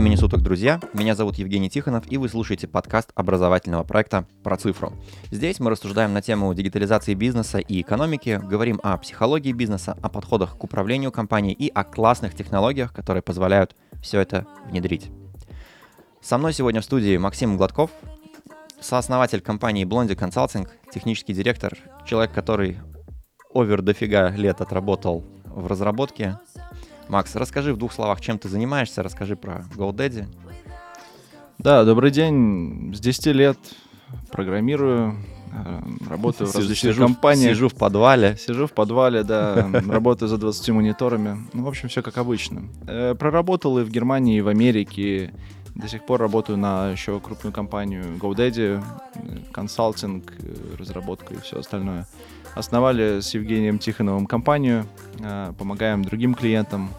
времени суток, друзья! Меня зовут Евгений Тихонов, и вы слушаете подкаст образовательного проекта «Про цифру». Здесь мы рассуждаем на тему дигитализации бизнеса и экономики, говорим о психологии бизнеса, о подходах к управлению компанией и о классных технологиях, которые позволяют все это внедрить. Со мной сегодня в студии Максим Гладков, сооснователь компании Blondie Consulting, технический директор, человек, который овер дофига лет отработал в разработке Макс, расскажи в двух словах, чем ты занимаешься, расскажи про GoDaddy. Да, добрый день. С 10 лет программирую, э, работаю в различных сижу, компаниях. Сижу в подвале. Сижу в подвале, да, работаю за 20 мониторами. Ну, в общем, все как обычно. Э, проработал и в Германии, и в Америке. До сих пор работаю на еще крупную компанию GoDaddy, э, консалтинг, разработка и все остальное. Основали с Евгением Тихоновым компанию, помогаем другим клиентам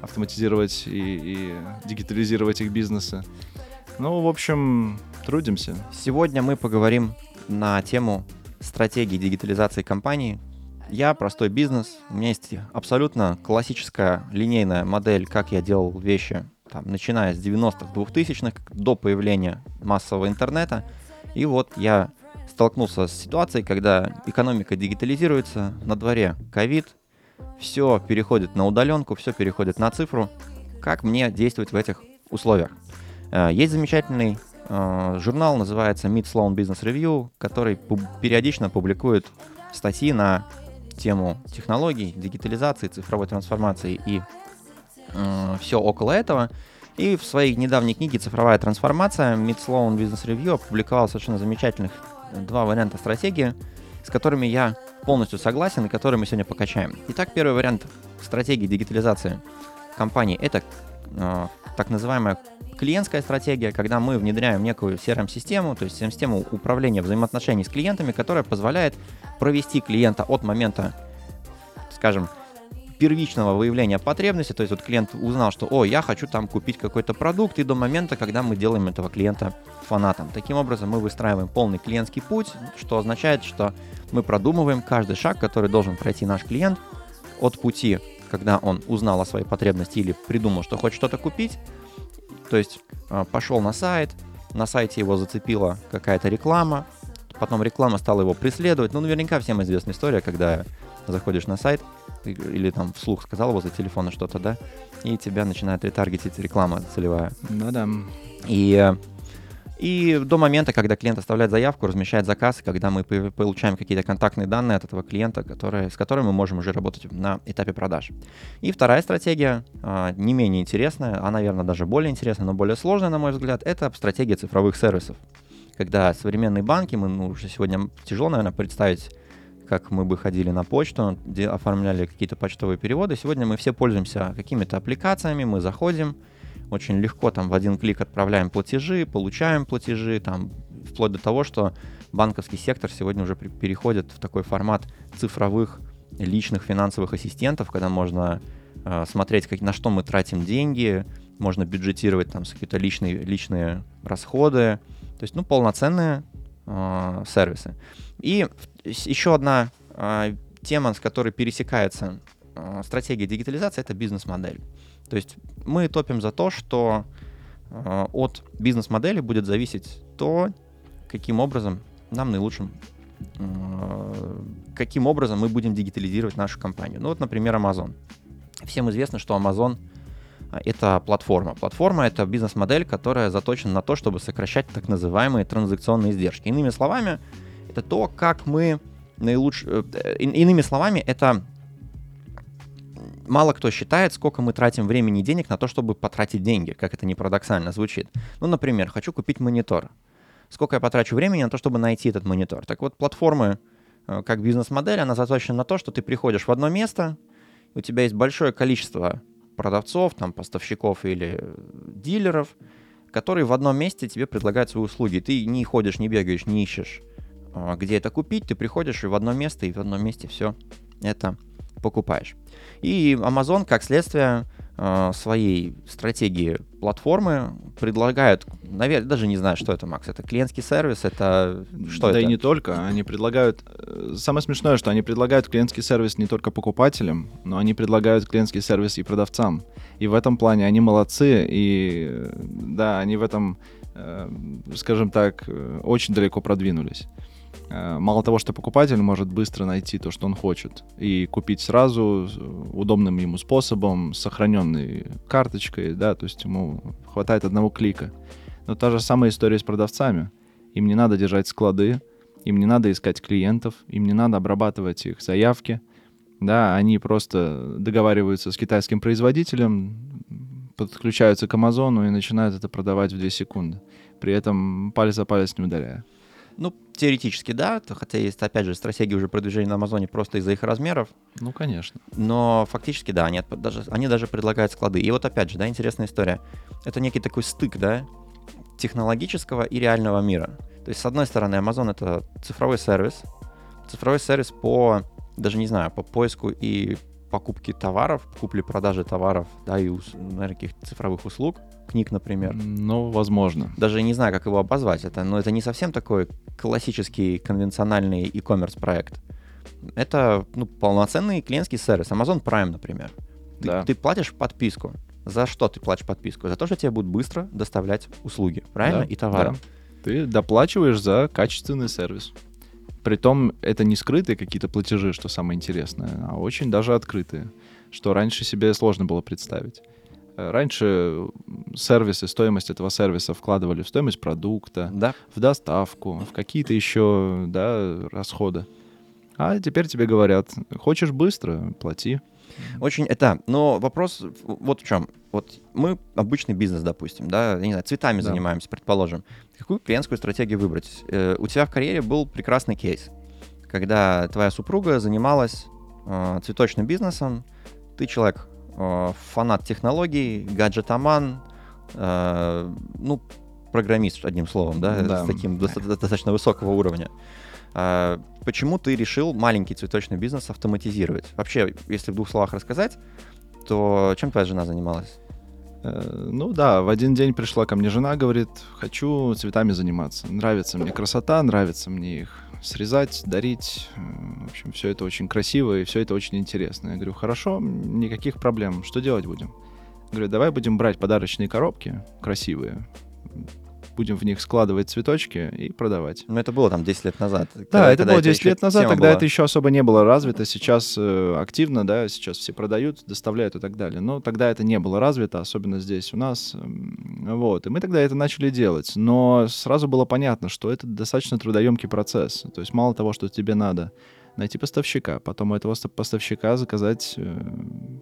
автоматизировать и, и дигитализировать их бизнесы. Ну, в общем, трудимся. Сегодня мы поговорим на тему стратегии дигитализации компании. Я простой бизнес, у меня есть абсолютно классическая линейная модель, как я делал вещи, там, начиная с 90-х, 2000-х, до появления массового интернета. И вот я столкнулся с ситуацией, когда экономика дигитализируется, на дворе ковид, все переходит на удаленку, все переходит на цифру. Как мне действовать в этих условиях? Э, есть замечательный э, журнал, называется Mid Sloan Business Review, который периодично публикует статьи на тему технологий, дигитализации, цифровой трансформации и э, все около этого. И в своей недавней книге «Цифровая трансформация» Mid Sloan Business Review опубликовал совершенно замечательных два варианта стратегии, с которыми я полностью согласен и которые мы сегодня покачаем. Итак, первый вариант стратегии дигитализации компании — это э, так называемая клиентская стратегия, когда мы внедряем некую CRM-систему, то есть систему управления взаимоотношений с клиентами, которая позволяет провести клиента от момента, скажем, первичного выявления потребности, то есть вот клиент узнал, что, о, я хочу там купить какой-то продукт, и до момента, когда мы делаем этого клиента фанатом. Таким образом, мы выстраиваем полный клиентский путь, что означает, что мы продумываем каждый шаг, который должен пройти наш клиент от пути, когда он узнал о своей потребности или придумал, что хочет что-то купить, то есть а, пошел на сайт, на сайте его зацепила какая-то реклама, потом реклама стала его преследовать. Ну, наверняка всем известна история, когда заходишь на сайт, или там вслух сказал возле телефона что-то, да, и тебя начинает ретаргетить реклама целевая. Ну да. И, и до момента, когда клиент оставляет заявку, размещает заказ, когда мы получаем какие-то контактные данные от этого клиента, которые, с которыми мы можем уже работать на этапе продаж. И вторая стратегия, а, не менее интересная, а, наверное, даже более интересная, но более сложная, на мой взгляд, это стратегия цифровых сервисов. Когда современные банки, мы ну, уже сегодня тяжело, наверное, представить как мы бы ходили на почту, оформляли какие-то почтовые переводы. Сегодня мы все пользуемся какими-то аппликациями, мы заходим, очень легко там в один клик отправляем платежи, получаем платежи, там вплоть до того, что банковский сектор сегодня уже переходит в такой формат цифровых личных финансовых ассистентов, когда можно э, смотреть, как, на что мы тратим деньги, можно бюджетировать там какие-то личные, личные расходы. То есть, ну, полноценные э, сервисы. И еще одна э, тема, с которой пересекается э, стратегия дигитализации, это бизнес-модель. То есть мы топим за то, что э, от бизнес-модели будет зависеть то, каким образом нам наилучшим, каким образом мы будем дигитализировать нашу компанию. Ну вот, например, Amazon. Всем известно, что Amazon это платформа. Платформа — это бизнес-модель, которая заточена на то, чтобы сокращать так называемые транзакционные издержки. Иными словами, это то, как мы наилучше... Э, иными словами, это мало кто считает, сколько мы тратим времени и денег на то, чтобы потратить деньги, как это не парадоксально звучит. Ну, например, хочу купить монитор. Сколько я потрачу времени на то, чтобы найти этот монитор? Так вот, платформы, э, как бизнес-модель, она заточена на то, что ты приходишь в одно место, у тебя есть большое количество продавцов, там, поставщиков или дилеров, которые в одном месте тебе предлагают свои услуги. Ты не ходишь, не бегаешь, не ищешь, где это купить. Ты приходишь и в одно место, и в одном месте все это покупаешь. И Amazon, как следствие э, своей стратегии платформы, предлагают, наверное, даже не знаю, что это, Макс, это клиентский сервис, это что да это? и не только, они предлагают... э, Самое смешное, что они предлагают клиентский сервис не только покупателям, но они предлагают клиентский сервис и продавцам. И в этом плане они молодцы, и э, да, они в этом, э, скажем так, очень далеко продвинулись. Э, Мало того, что покупатель может быстро найти то, что он хочет, и купить сразу удобным ему способом, сохраненной карточкой, да, то есть ему хватает одного клика. Но та же самая история с продавцами. Им не надо держать склады, им не надо искать клиентов, им не надо обрабатывать их заявки. Да, они просто договариваются с китайским производителем, подключаются к Амазону и начинают это продавать в 2 секунды. При этом палец за палец не ударяя. Ну, теоретически, да, хотя есть, опять же, стратегия уже продвижения на Амазоне просто из-за их размеров, Ну, конечно. но фактически, да, они, даже, они даже предлагают склады. И вот опять же, да, интересная история. Это некий такой стык, да, технологического и реального мира. То есть, с одной стороны, Amazon — это цифровой сервис, цифровой сервис по, даже не знаю, по поиску и покупке товаров, купле-продаже товаров, да, и, наверное, каких-то цифровых услуг, книг, например. Ну, возможно. Даже не знаю, как его обозвать. Это, но это не совсем такой классический конвенциональный e-commerce проект. Это ну, полноценный клиентский сервис. Amazon Prime, например. Ты, Да. ты платишь подписку. За что ты платишь подписку? За то, что тебе будут быстро доставлять услуги, правильно? Да, И товары. да. Ты доплачиваешь за качественный сервис. Притом это не скрытые какие-то платежи, что самое интересное, а очень даже открытые, что раньше себе сложно было представить. Э, Раньше сервисы, стоимость этого сервиса вкладывали в стоимость продукта, Да. в доставку, в какие-то еще да, расходы. А теперь тебе говорят, хочешь быстро, плати. Очень это, но вопрос вот в чем. Вот мы обычный бизнес, допустим, да, я не знаю, цветами Да. занимаемся, предположим. Какую клиентскую стратегию выбрать? Э, у тебя в карьере был прекрасный кейс, когда твоя супруга занималась э, цветочным бизнесом, ты человек, э, фанат технологий, гаджетоман, э, ну, программист, одним словом, да, Да. с таким доста- достаточно высокого уровня. А, Почему ты решил маленький цветочный бизнес автоматизировать? Вообще, если в двух словах рассказать, то чем твоя жена занималась? Э, Ну да, в один день пришла ко мне жена, говорит, хочу цветами заниматься. Нравится мне красота, нравится мне их срезать, дарить. Э, В общем, все это очень красиво и все это очень интересно. Я говорю, хорошо, никаких проблем. Что делать будем? Говорю, давай будем брать подарочные коробки красивые, будем в них складывать цветочки и продавать. Ну, это было там 10 лет назад. Да, когда- это когда было 10 еще лет назад, тогда была. это еще особо не было развито, сейчас э, активно, да, сейчас все продают, доставляют и так далее. Но тогда это не было развито, особенно здесь у нас. М, Вот, и мы тогда это начали делать. Но сразу было понятно, что это достаточно трудоемкий процесс. То есть мало того, что тебе надо найти поставщика, потом у этого ста- поставщика заказать э,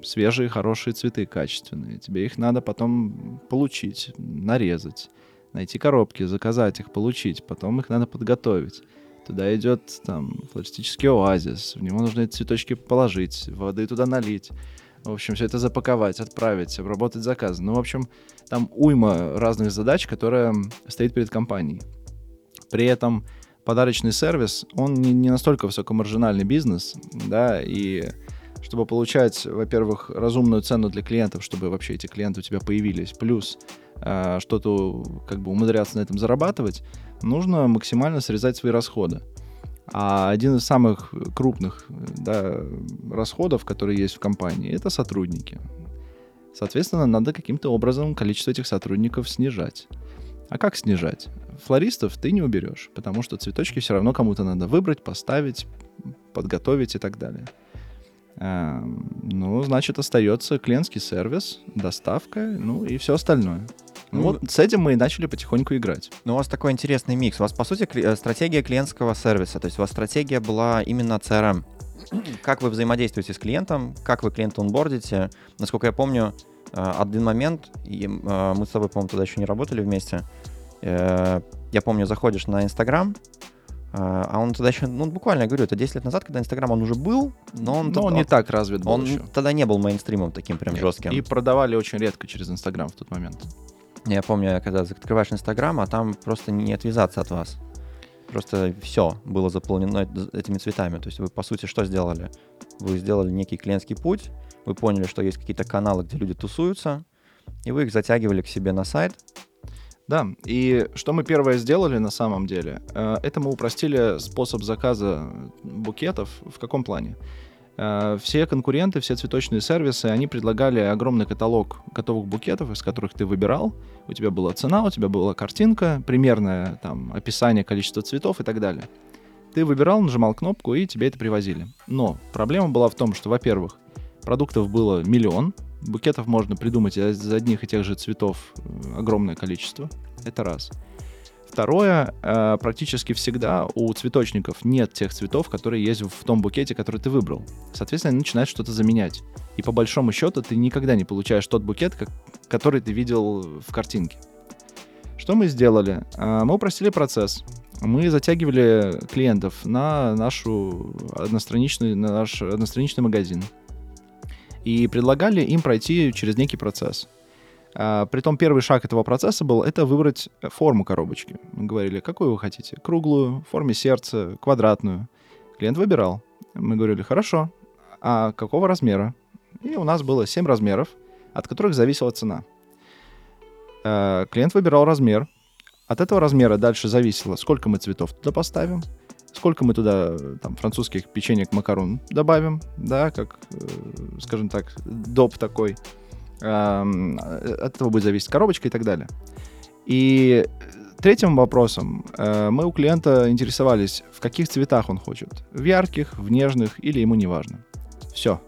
свежие, хорошие цветы, качественные. Тебе их надо потом получить, нарезать, найти коробки, заказать их, получить, потом их надо подготовить. Туда идет там флористический оазис, в него нужно эти цветочки положить, воды туда налить. В общем, все это запаковать, отправить, обработать заказы. Ну, в общем, там уйма разных задач, которая стоит перед компанией. При этом подарочный сервис, он не, не настолько высокомаржинальный бизнес, да, и чтобы получать, во-первых, разумную цену для клиентов, чтобы вообще эти клиенты у тебя появились, плюс э, что-то как бы умудряться на этом зарабатывать, нужно максимально срезать свои расходы. А один из самых крупных да, расходов, которые есть в компании, это сотрудники. Соответственно, надо каким-то образом количество этих сотрудников снижать. А как снижать? Флористов ты не уберешь, потому что цветочки все равно кому-то надо выбрать, поставить, подготовить и так далее. Эм, Ну, значит, остается клиентский сервис, доставка, ну и все остальное. Ну, вот с этим мы и начали потихоньку играть. Ну, у вас такой интересный микс. У вас, по сути, э, стратегия клиентского сервиса. То есть у вас стратегия была именно CRM. Как вы взаимодействуете с клиентом, как вы клиента онбордите. Насколько я помню, э, один момент, и, э, мы с тобой, по-моему, тогда еще не работали вместе. Я помню, заходишь на Инстаграм, а он тогда еще, ну, буквально, я говорю, это 10 лет назад, когда Инстаграм, он уже был, но он, Но тот- он не так развит был он еще. тогда не был мейнстримом таким прям жестким. И продавали очень редко через Инстаграм в тот момент. Я помню, когда открываешь Инстаграм, а там просто не отвязаться от вас. Просто все было заполнено этими цветами. То есть вы, по сути, что сделали? Вы сделали некий клиентский путь, вы поняли, что есть какие-то каналы, где люди тусуются, и вы их затягивали к себе на сайт. Да, и что мы первое сделали на самом деле, э, это мы упростили способ заказа букетов. В каком плане? Э, все конкуренты, все цветочные сервисы, они предлагали огромный каталог готовых букетов, из которых ты выбирал. У тебя была цена, у тебя была картинка, примерное там описание количества цветов и так далее. Ты выбирал, нажимал кнопку, и тебе это привозили. Но проблема была в том, что, во-первых, продуктов было миллион, букетов можно придумать из одних и тех же цветов э, огромное количество. Это раз. Второе, э, практически всегда у цветочников нет тех цветов, которые есть в том букете, который ты выбрал. Соответственно, они начинают что-то заменять. И по большому счету ты никогда не получаешь тот букет, который ты видел в картинке. Что мы сделали? Э, мы упростили процесс. Мы затягивали клиентов на нашу одностраничный, на наш одностраничный магазин и предлагали им пройти через некий процесс. А, притом первый шаг этого процесса был это выбрать форму коробочки. Мы говорили, какую вы хотите? Круглую, в форме сердца, квадратную. Клиент выбирал. Мы говорили, хорошо, а какого размера? И у нас было 7 размеров, от которых зависела цена. А, клиент выбирал размер. От этого размера дальше зависело, сколько мы цветов туда поставим, сколько мы туда там французских печенек макарон добавим, да, как, э, скажем так, доп такой. От этого будет зависеть коробочка и так далее. И третьим вопросом э, мы у клиента интересовались, в каких цветах он хочет. В ярких, в нежных или ему не важно. Все.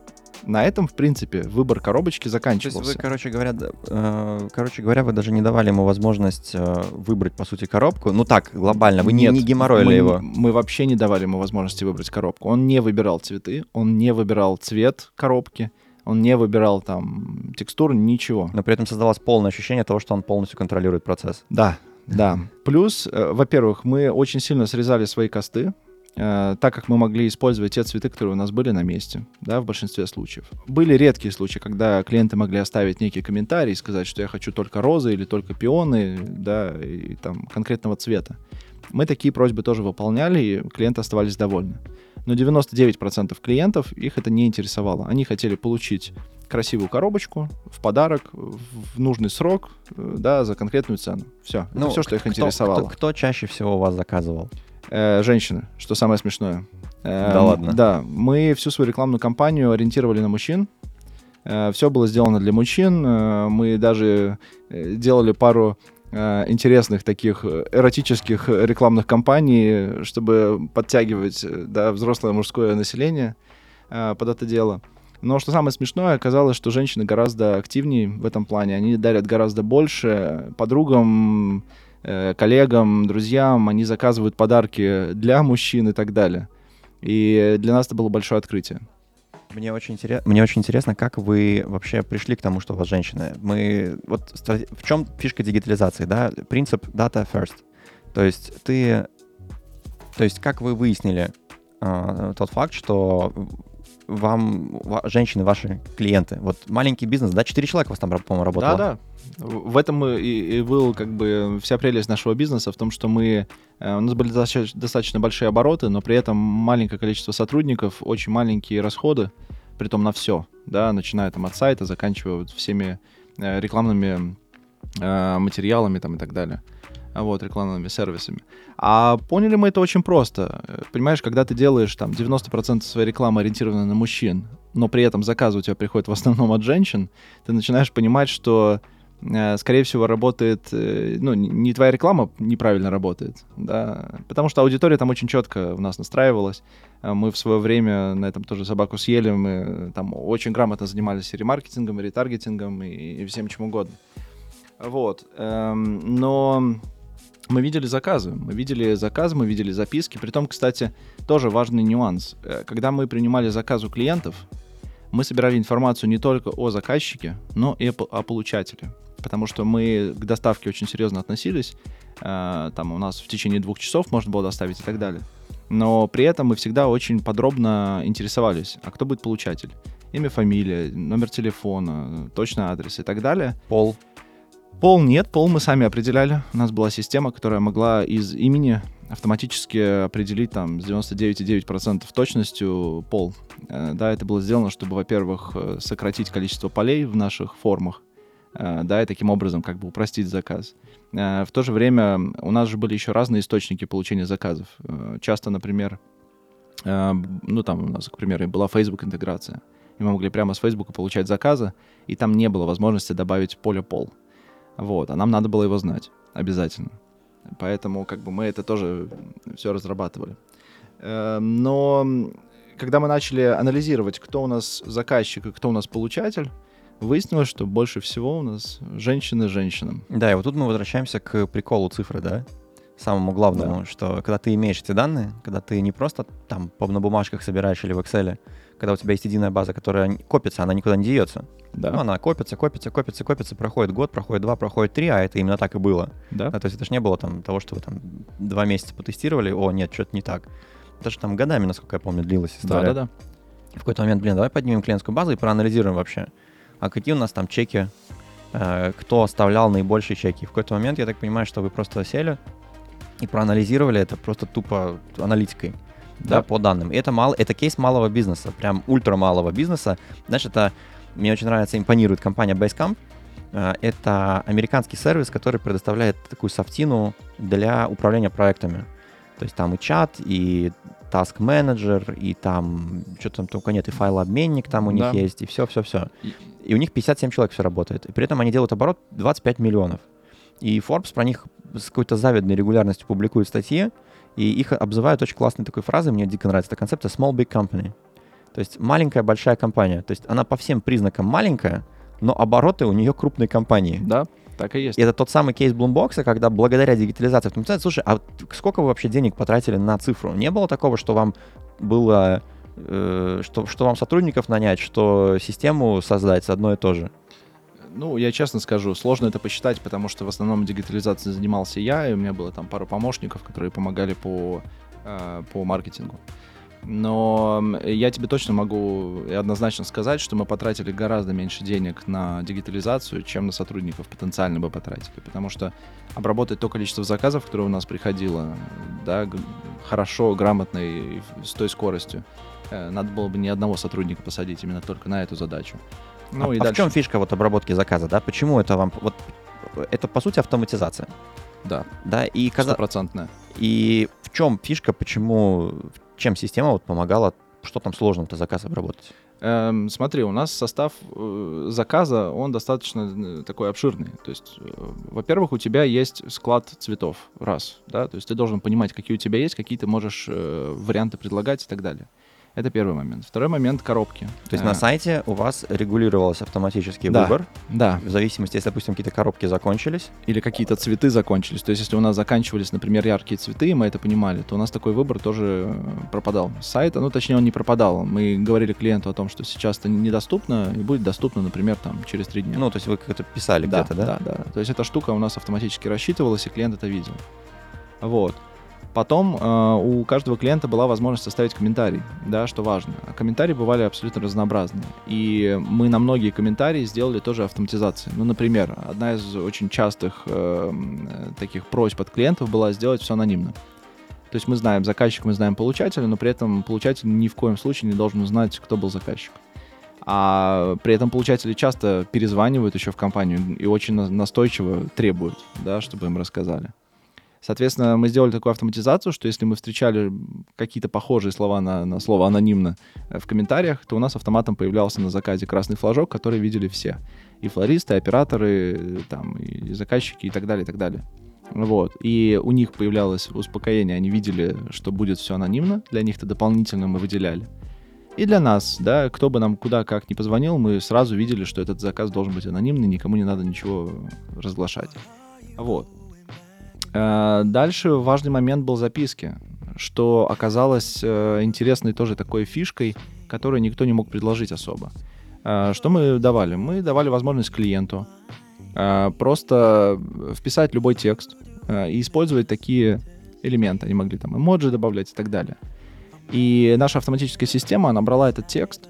На этом, в принципе, выбор коробочки заканчивался. То есть вы, короче говоря, э, короче говоря, вы даже не давали ему возможность э, выбрать, по сути, коробку. Ну так, глобально, вы Нет, не, не геморроили мы, его. Мы вообще не давали ему возможности выбрать коробку. Он не выбирал цветы, он не выбирал цвет коробки он не выбирал там текстуру, ничего. Но при этом создавалось полное ощущение того, что он полностью контролирует процесс. Да, да. Плюс, э, во-первых, мы очень сильно срезали свои косты, э, так как мы могли использовать те цветы, которые у нас были на месте, да, в большинстве случаев. Были редкие случаи, когда клиенты могли оставить некий комментарий и сказать, что я хочу только розы или только пионы, да, и там конкретного цвета. Мы такие просьбы тоже выполняли, и клиенты оставались довольны но 99% клиентов их это не интересовало. Они хотели получить красивую коробочку в подарок в нужный срок, э, да, за конкретную цену. Все. Ну, это все, что их кто, интересовало. Кто, кто чаще всего у вас заказывал? Э, женщины, что самое смешное. Э, да ладно. Да, мы всю свою рекламную кампанию ориентировали на мужчин. Э, все было сделано для мужчин. Э, мы даже делали пару интересных таких э, эротических рекламных кампаний, чтобы подтягивать э, да, взрослое мужское население под это дело. Но что самое смешное, оказалось, что женщины гораздо активнее в этом плане. Они дарят гораздо больше подругам, коллегам, друзьям. Они заказывают подарки для мужчин и так далее. И для нас это было большое открытие. Мне очень, интерес... Мне очень интересно, как вы вообще пришли к тому, что у вас женщины. Мы... Вот в чем фишка дигитализации, да? Принцип data first. То есть ты... То есть как вы выяснили э, тот факт, что вам женщины ваши клиенты? Вот маленький бизнес, да? Четыре человека у вас там, по-моему, работало? Да, да. В этом и, и был как бы вся прелесть нашего бизнеса в том, что мы э, у нас были достаточно, большие обороты, но при этом маленькое количество сотрудников, очень маленькие расходы, при том на все, да, начиная там от сайта, заканчивая вот всеми э, рекламными э, материалами там и так далее вот, рекламными сервисами. А поняли мы это очень просто. Понимаешь, когда ты делаешь там 90% своей рекламы ориентированы на мужчин, но при этом заказы у тебя приходят в основном от женщин, ты начинаешь понимать, что Э, скорее всего, работает, э, ну, не твоя реклама неправильно работает, да, потому что аудитория там очень четко у нас настраивалась. Э, мы в свое время на этом тоже собаку съели, мы там очень грамотно занимались и ремаркетингом, и ретаргетингом, и, и всем чем угодно. Вот. Эм, но мы видели заказы, мы видели заказы, мы видели записки. Притом, кстати, тоже важный нюанс. Когда мы принимали заказ у клиентов, мы собирали информацию не только о заказчике, но и о получателе потому что мы к доставке очень серьезно относились. Э, там у нас в течение двух часов можно было доставить и так далее. Но при этом мы всегда очень подробно интересовались, а кто будет получатель. Имя, фамилия, номер телефона, точный адрес и так далее. Пол. Пол нет, пол мы сами определяли. У нас была система, которая могла из имени автоматически определить там с 99,9% точностью пол. Э, да, это было сделано, чтобы, во-первых, э, сократить количество полей в наших формах, э, да, и таким образом как бы упростить заказ. В то же время у нас же были еще разные источники получения заказов. Часто, например, ну там у нас, к примеру, была Facebook интеграция, и мы могли прямо с Facebook получать заказы, и там не было возможности добавить поле пол. Вот, а нам надо было его знать обязательно. Поэтому как бы мы это тоже все разрабатывали. Эм, но когда мы начали анализировать, кто у нас заказчик и кто у нас получатель, выяснилось, что больше всего у нас женщины женщинам. Да, и вот тут мы возвращаемся к приколу цифры, да? Самому главному, да. что когда ты имеешь эти данные, когда ты не просто там на бумажках собираешь или в Excel, когда у тебя есть единая база, которая копится, она никуда не деется. Да. Ну, она копится, копится, копится, копится, проходит год, проходит два, проходит три, а это именно так и было. Да. да то есть это же не было там того, что вы там два месяца потестировали, о, нет, что-то не так. Это же там годами, насколько я помню, длилась история. Да, да, да. В какой-то момент, блин, давай поднимем клиентскую базу и проанализируем вообще, а какие у нас там чеки, э, кто оставлял наибольшие чеки. В какой-то момент, я так понимаю, что вы просто сели и проанализировали это просто тупо аналитикой да. да, по данным. И это, мало, это кейс малого бизнеса, прям ультра малого бизнеса. Знаешь, это мне очень нравится, импонирует компания Basecamp. Э, это американский сервис, который предоставляет такую софтину для управления проектами. То есть там и чат, и task менеджер и там что там только нет, и файлообменник там у них да. есть, и все-все-все. И у них 57 человек все работает. И при этом они делают оборот 25 миллионов. И Forbes про них с какой-то завидной регулярностью публикует статьи, и их обзывают очень классной такой фразой, мне дико нравится эта концепция small big company. То есть маленькая большая компания. То есть она по всем признакам маленькая, но обороты у нее крупные компании. Да, так и есть. И это тот самый кейс Bloombox, когда благодаря дигитализации автоматизации, слушай, а сколько вы вообще денег потратили на цифру? Не было такого, что вам было, э, что, что вам сотрудников нанять, что систему создать с одно и то же? Ну, я честно скажу, сложно это посчитать, потому что в основном дигитализацией занимался я, и у меня было там пару помощников, которые помогали по, э, по маркетингу. Но я тебе точно могу однозначно сказать, что мы потратили гораздо меньше денег на дигитализацию, чем на сотрудников потенциально бы потратили. Потому что обработать то количество заказов, которое у нас приходило, да, хорошо, грамотно и с той скоростью, э, надо было бы ни одного сотрудника посадить именно только на эту задачу. Ну, а, и а дальше... в чем фишка вот обработки заказа, да? Почему это вам... Вот, это, по сути, автоматизация. Да. Да, и. Стопроцентная. И в чем фишка, почему... Чем система вот помогала... Что там сложно-то заказ обработать? Эм, смотри, у нас состав э, заказа, он достаточно э, такой обширный. То есть, э, во-первых, у тебя есть склад цветов, раз, да, то есть ты должен понимать, какие у тебя есть, какие ты можешь э, варианты предлагать и так далее. Это первый момент. Второй момент — коробки. То есть а. на сайте у вас регулировался автоматический да, выбор? Да. В зависимости, если, допустим, какие-то коробки закончились? Или какие-то цветы закончились. То есть если у нас заканчивались, например, яркие цветы, и мы это понимали, то у нас такой выбор тоже пропадал. С сайта, ну, точнее, он не пропадал. Мы говорили клиенту о том, что сейчас это недоступно, и будет доступно, например, там, через три дня. Ну, то есть вы как-то писали да, где-то, да? Да, да. То есть эта штука у нас автоматически рассчитывалась, и клиент это видел. Вот. Потом э, у каждого клиента была возможность оставить комментарий, да, что важно. А комментарии бывали абсолютно разнообразные. И мы на многие комментарии сделали тоже автоматизацию. Ну, например, одна из очень частых э, таких просьб от клиентов была сделать все анонимно. То есть мы знаем заказчика, мы знаем получателя, но при этом получатель ни в коем случае не должен знать, кто был заказчик. А при этом получатели часто перезванивают еще в компанию и очень настойчиво требуют, да, чтобы им рассказали. Соответственно, мы сделали такую автоматизацию, что если мы встречали какие-то похожие слова на, на слово анонимно э, в комментариях, то у нас автоматом появлялся на заказе красный флажок, который видели все. И флористы, и операторы, там, и заказчики, и так далее, и так далее. Вот. И у них появлялось успокоение, они видели, что будет все анонимно, для них это дополнительно мы выделяли. И для нас, да, кто бы нам куда как ни позвонил, мы сразу видели, что этот заказ должен быть анонимный, никому не надо ничего разглашать. Вот. Э, дальше важный момент был записки, что оказалось э, интересной тоже такой фишкой, которую никто не мог предложить особо. Э, что мы давали? Мы давали возможность клиенту просто вписать любой текст и использовать такие элементы. Они могли там эмоджи добавлять и так далее. И наша автоматическая система, она брала этот текст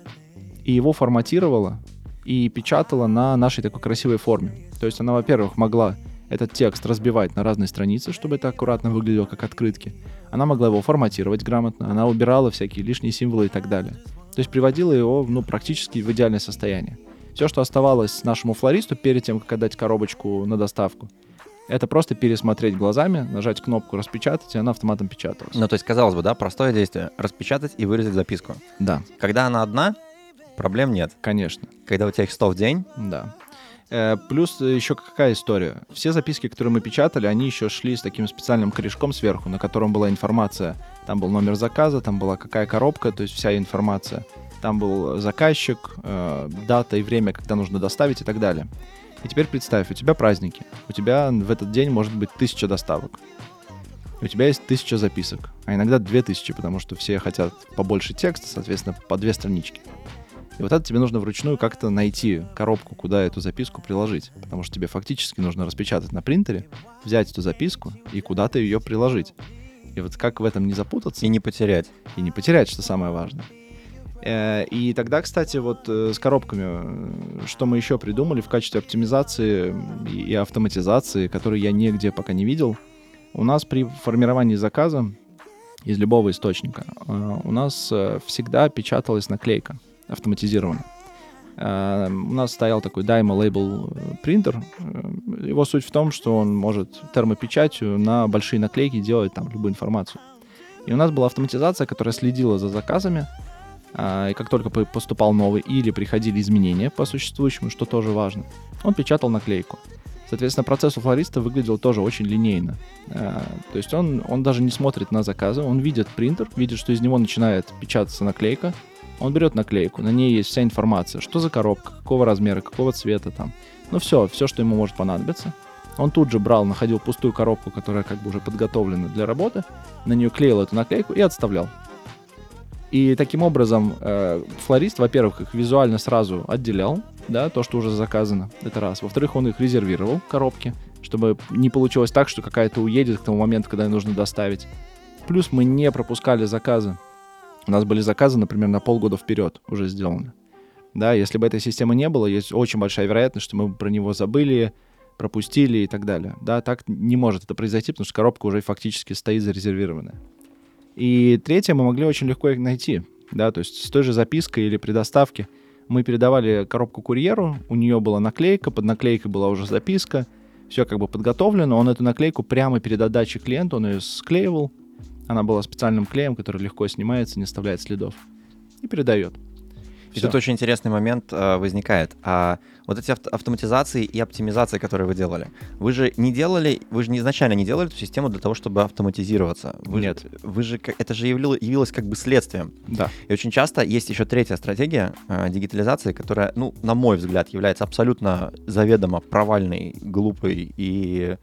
и его форматировала и печатала на нашей такой красивой форме. То есть она, во-первых, могла этот текст разбивать на разные страницы, чтобы это аккуратно выглядело как открытки. Она могла его форматировать грамотно, она убирала всякие лишние символы и так далее. То есть приводила его ну, практически в идеальное состояние. Все, что оставалось нашему флористу перед тем, как отдать коробочку на доставку, это просто пересмотреть глазами, нажать кнопку «Распечатать», и она автоматом печаталась. Ну, то есть, казалось бы, да, простое действие. Распечатать и вырезать записку. Да, Когда она одна, проблем нет. конечно, Когда у тебя их 100 в день, да. Э, Плюс еще какая история. Все записки, которые мы печатали, они еще шли с таким специальным корешком сверху, на котором была информация. Там был номер заказа, там была какая коробка, то есть вся информация. Там был заказчик, э, дата и время, когда нужно доставить и так далее. И теперь представь, у тебя праздники. У тебя в этот день может быть тысяча доставок. У тебя есть тысяча записок, а иногда две тысячи, потому что все хотят побольше текста, соответственно, по две странички. И вот это тебе нужно вручную как-то найти коробку, куда эту записку приложить. Потому что тебе фактически нужно распечатать на принтере, взять эту записку и куда-то ее приложить. И вот как в этом не запутаться и не потерять. и не потерять, что самое важное. Э, И тогда, кстати, вот э, с коробками, э, что мы еще придумали в качестве оптимизации и автоматизации, которые я нигде пока не видел, у нас при формировании заказа из любого источника у нас всегда печаталась наклейка автоматизированно. Э, У нас стоял такой Dymo Label э, принтер. Э, Его суть в том, что он может термопечатью на большие наклейки делать там любую информацию. И у нас была автоматизация, которая следила за заказами, а, и как только по- поступал новый или приходили изменения по существующему, что тоже важно, он печатал наклейку. Соответственно, процесс у флориста выглядел тоже очень линейно. А, То есть он, он даже не смотрит на заказы, он видит принтер, видит, что из него начинает печататься наклейка, он берет наклейку, на ней есть вся информация, что за коробка, какого размера, какого цвета там. Ну все, все, что ему может понадобиться. Он тут же брал, находил пустую коробку, которая как бы уже подготовлена для работы, на нее клеил эту наклейку и отставлял. И таким образом э, флорист, во-первых, их визуально сразу отделял, да, то, что уже заказано, это раз. Во-вторых, он их резервировал, коробки, чтобы не получилось так, что какая-то уедет к тому моменту, когда ее нужно доставить. Плюс мы не пропускали заказы. У нас были заказы, например, на полгода вперед уже сделаны. Да, если бы этой системы не было, есть очень большая вероятность, что мы бы про него забыли, пропустили и так далее. Да, так не может это произойти, потому что коробка уже фактически стоит зарезервированная. И третье, мы могли очень легко их найти. Да, то есть с той же запиской или при доставке мы передавали коробку курьеру, у нее была наклейка, под наклейкой была уже записка, все как бы подготовлено, он эту наклейку прямо перед отдачей клиенту, он ее склеивал, она была специальным клеем, который легко снимается, не оставляет следов, и передает. И тут очень интересный момент э, возникает. А вот эти авто- автоматизации и оптимизации, которые вы делали, вы же не делали, вы же изначально не делали эту систему для того, чтобы автоматизироваться. Вы Нет. Вы же, это же явило- явилось как бы следствием. Да. И очень часто есть еще третья стратегия э, дигитализации, которая, ну, на мой взгляд, является абсолютно заведомо провальной, глупой и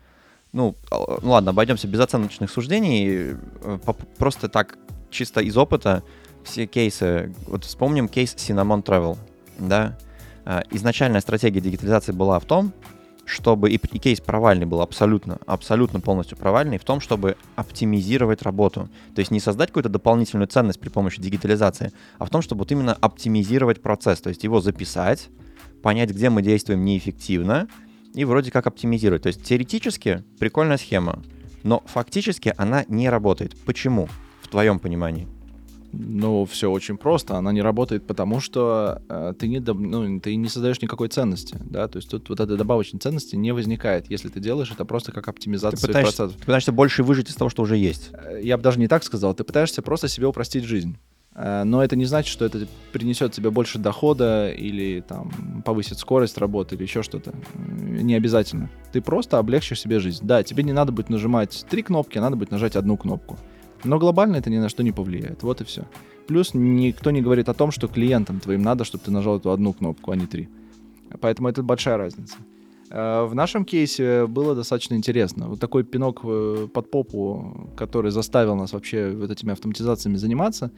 ну, а, ну ладно, обойдемся без оценочных суждений, э, просто так, чисто из опыта, все кейсы, вот вспомним кейс Cinnamon Travel, да, А, изначальная стратегия дигитализации была в том, чтобы, и, и кейс провальный был абсолютно, абсолютно полностью провальный, в том, чтобы оптимизировать работу. То есть не создать какую-то дополнительную ценность при помощи дигитализации, а в том, чтобы вот именно оптимизировать процесс, то есть его записать, понять, где мы действуем неэффективно, и вроде как оптимизировать. То есть теоретически прикольная схема, но фактически она не работает. Почему, в твоем понимании? Ну, все очень просто. Она не работает, потому что э, ты, не, ну, ты не создаешь никакой ценности. Да? То есть тут вот этой добавочной ценности не возникает. Если ты делаешь это просто как Ты оптимизация своих пытаешься, процессов. ты пытаешься больше выжить из того, что уже есть. Э, Я бы даже не так сказал. Ты пытаешься просто себе упростить жизнь. Э, Но это не значит, что это принесет тебе больше дохода или там повысит скорость работы или еще что-то. Не обязательно. Ты просто облегчишь себе жизнь. Да, тебе не надо будет нажимать три кнопки, а надо будет нажать одну кнопку. Но глобально это ни на что не повлияет. Вот и все. Плюс никто не говорит о том, что клиентам твоим надо, чтобы ты нажал эту одну кнопку, а не три. Поэтому это большая разница. Э, В нашем кейсе было достаточно интересно. Вот такой пинок э, под попу, который заставил нас вообще вот этими автоматизациями заниматься,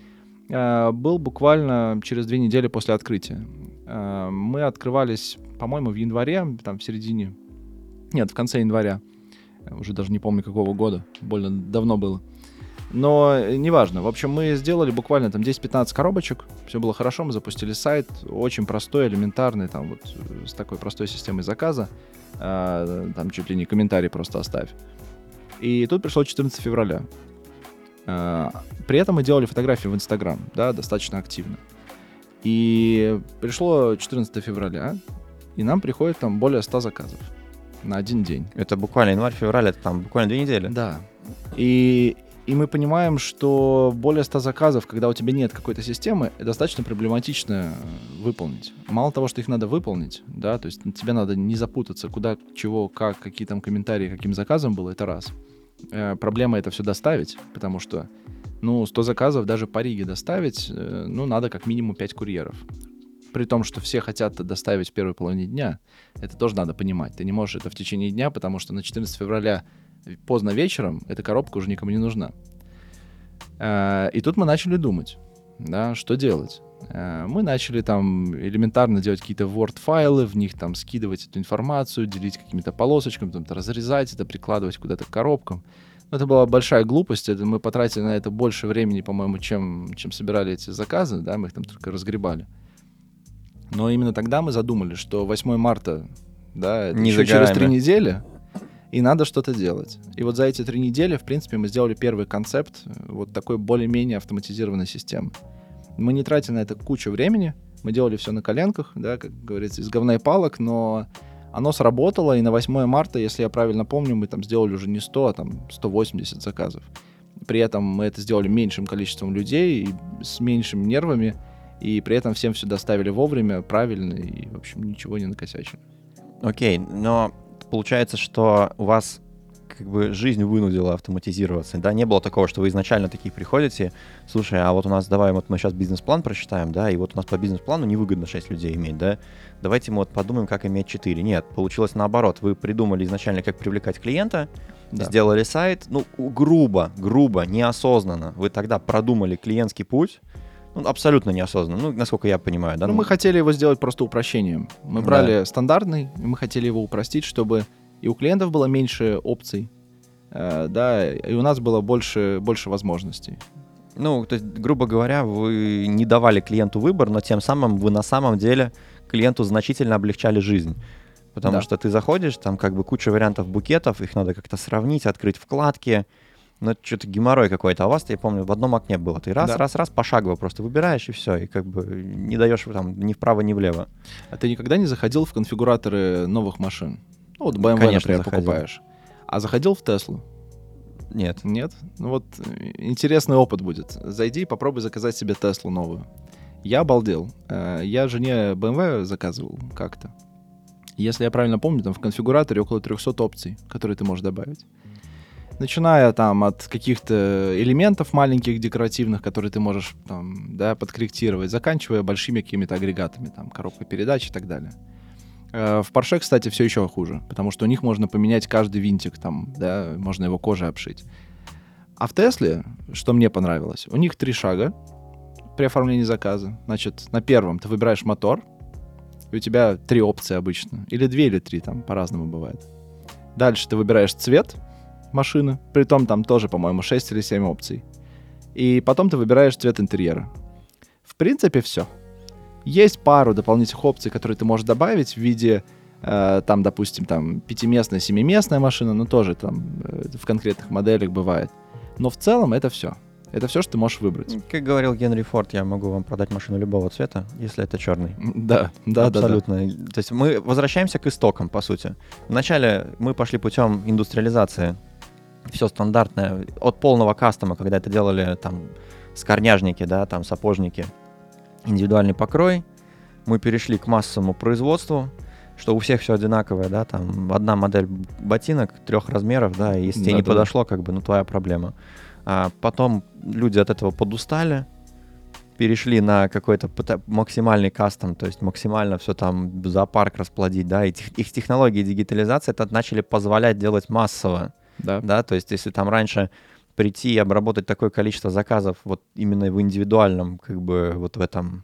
э, был буквально через две недели после открытия. Мы открывались, по-моему, в январе, там в середине, нет, в конце января, уже даже не помню какого года, больно давно было. Но э, неважно. В общем, мы сделали буквально там 10-15 коробочек. Все было хорошо, мы запустили сайт. Очень простой, элементарный, там вот э, с такой простой системой заказа. А, там чуть ли не комментарий просто оставь. И тут пришло 14 февраля. А, при этом мы делали фотографии в Инстаграм, да, достаточно активно. И пришло 14 февраля, и нам приходит там более 100 заказов на один день. Это буквально январь-февраль, это там буквально две недели. Да. И, и мы понимаем, что более 100 заказов, когда у тебя нет какой-то системы, достаточно проблематично выполнить. Мало того, что их надо выполнить, да, то есть тебе надо не запутаться, куда, чего, как, какие там комментарии, каким заказом было, это раз. Э, проблема это все доставить, потому что, ну, 100 заказов даже по Риге доставить, э, ну, надо как минимум 5 курьеров при том, что все хотят доставить в первой половине дня, это тоже надо понимать. Ты не можешь это в течение дня, потому что на 14 февраля поздно вечером эта коробка уже никому не нужна. Э, и тут мы начали думать, да, что делать. Э, мы начали там элементарно делать какие-то Word-файлы, в них там скидывать эту информацию, делить какими-то полосочками, там разрезать это, прикладывать куда-то к коробкам. Это была большая глупость, это мы потратили на это больше времени, по-моему, чем, чем собирали эти заказы, да, мы их там только разгребали. Но именно тогда мы задумали, что 8 марта, да, Не еще через три недели, и надо что-то делать. И вот за эти три недели, в принципе, мы сделали первый концепт э, вот такой более-менее автоматизированной системы. Мы не тратили на это кучу времени, мы делали все на коленках, да, как говорится, из говна и палок, но оно сработало, и на 8 марта, если я правильно помню, мы там сделали уже не 100, а там 180 заказов. При этом мы это сделали меньшим количеством людей и с меньшими нервами, и при этом всем все доставили вовремя, правильно, и, в общем, ничего не накосячили. Окей, но получается, что у вас как бы жизнь вынудила автоматизироваться, да, не было такого, что вы изначально такие приходите, слушай, а вот у нас, давай, вот мы сейчас бизнес-план прочитаем, да, и вот у нас по бизнес-плану невыгодно 6 людей иметь, да, давайте мы вот подумаем, как иметь 4. Нет, получилось наоборот, вы придумали изначально, как привлекать клиента, Да. сделали сайт, ну, грубо, грубо, неосознанно, вы тогда продумали клиентский путь, ну, абсолютно неосознанно, ну, насколько я понимаю, да, Ну, мы хотели его сделать просто упрощением. Мы Да. брали стандартный, и мы хотели его упростить, чтобы и у клиентов было меньше опций, э, да, и у нас было больше, больше возможностей. Ну, то есть, грубо говоря, вы не давали клиенту выбор, но тем самым вы на самом деле клиенту значительно облегчали жизнь. Потому Да. что ты заходишь, там как бы куча вариантов букетов, их надо как-то сравнить, открыть вкладки. Ну, это что-то геморрой какой-то. А у вас, я помню, в одном окне было. Ты раз, Да. раз, раз, пошагово просто выбираешь, и все. И как бы не даешь там ни вправо, ни влево. А ты никогда не заходил в конфигураторы новых машин? Ну, вот BMW, Конечно, например, заходил. покупаешь. А заходил в Теслу? Нет. Нет? Ну вот э, интересный опыт будет. Зайди и попробуй заказать себе Теслу новую. Я обалдел. Э, Я жене BMW заказывал как-то. Если я правильно помню, там в конфигураторе около 300 опций, которые ты можешь добавить. Начиная там от каких-то элементов маленьких декоративных, которые ты можешь там, да, подкорректировать, заканчивая большими какими-то агрегатами, там, коробка передач и так далее. Э, В Porsche, кстати, все еще хуже, потому что у них можно поменять каждый винтик, там, да, можно его кожей обшить. А в Тесле, что мне понравилось, у них три шага при оформлении заказа. Значит, на первом ты выбираешь мотор, и у тебя три опции обычно. Или две, или три, там по-разному бывает. Дальше ты выбираешь цвет машины, при том там тоже, по-моему, 6 или 7 опций. И потом ты выбираешь цвет интерьера. В принципе, все. Есть пару дополнительных опций, которые ты можешь добавить в виде, э, там, допустим, там, пятиместная, семиместная машина, но тоже там э, в конкретных моделях бывает. Но в целом это все. Это все, что ты можешь выбрать. Как говорил Генри Форд, я могу вам продать машину любого цвета, если это черный. Да, да, да, да. Абсолютно. То есть мы возвращаемся к истокам, по сути. Вначале мы пошли путем индустриализации. Все стандартное. От полного кастома, когда это делали там скорняжники, да, там сапожники, индивидуальный покрой. Мы перешли к массовому производству, что у всех все одинаковое, да, там одна модель ботинок трех размеров, да, и если тебе не Да-да-да. подошло, как бы, ну, твоя проблема. А потом люди от этого подустали, перешли на какой-то максимальный кастом, то есть максимально все там зоопарк расплодить, да, и тех- их технологии дигитализации это начали позволять делать массово, Да. да, то есть если там раньше прийти и обработать такое количество заказов вот именно в индивидуальном, как бы вот в этом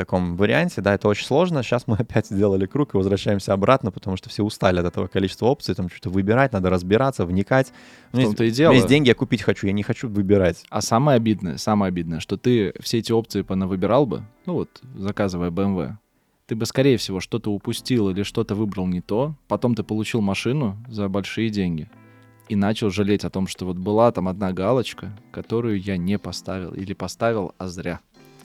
таком варианте, да, это очень сложно. Сейчас мы опять сделали круг и возвращаемся обратно, потому что все устали от этого количества опций, там что-то выбирать, надо разбираться, вникать. В том-то и дело. Есть деньги, я купить хочу, я не хочу выбирать. А самое обидное, самое обидное, что ты все эти опции понавыбирал бы, ну вот, заказывая BMW, ты бы, скорее всего, что-то упустил или что-то выбрал не то, потом ты получил машину за большие деньги и начал жалеть о том, что вот была там одна галочка, которую я не поставил или поставил, а зря.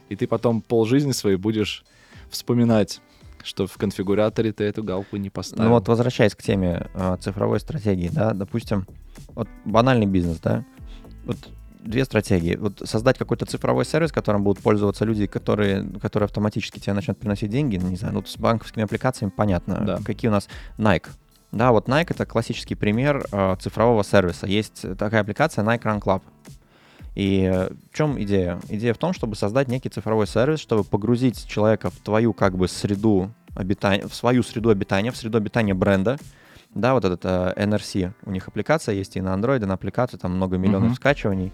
И ты потом полжизни своей будешь вспоминать, что в конфигураторе ты эту галку не поставил. Ну вот возвращаясь к теме э, цифровой стратегии, да, допустим, вот банальный бизнес, да, вот две стратегии. Вот создать какой-то цифровой сервис, которым будут пользоваться люди, которые, которые автоматически тебе начнут приносить деньги, ну, не знаю, ну, с банковскими аппликациями понятно. Да. Какие у нас Nike. Да, вот Nike это классический пример э, цифрового сервиса. Есть такая аппликация Nike Run Club. И э, в чем идея? Идея в том, чтобы создать некий цифровой сервис, чтобы погрузить человека в твою как бы среду обитания, в свою среду обитания, в среду обитания бренда. Да, вот этот э, NRC, у них аппликация есть и на Android, и на аппликацию, там много миллионов Мгм. скачиваний.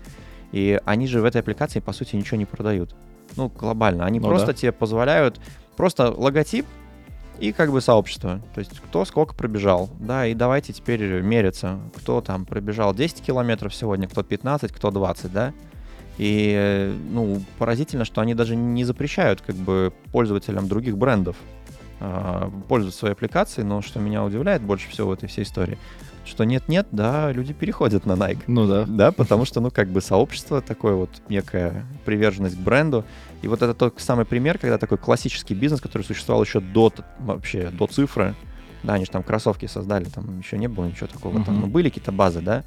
И они же в этой аппликации, по сути, ничего не продают. Ну, глобально. Они Ну просто да. тебе позволяют просто логотип и как бы сообщество. То есть кто сколько пробежал. Да, и давайте теперь мериться. Кто там пробежал 10 километров сегодня, кто 15, кто 20, да. И, э, ну, поразительно, что они даже не запрещают как бы пользователям других брендов а, пользоваться своей аппликацией, но что меня удивляет больше всего в этой всей истории, что нет-нет, да, люди переходят на Nike. Ну да. Да, потому что, ну, как бы сообщество, такое вот некая приверженность к бренду. И вот это тот самый пример, когда такой классический бизнес, который существовал еще до вообще, до цифры, да, они же там кроссовки создали, там еще не было ничего такого, там, Мгм. ну, были какие-то базы, да,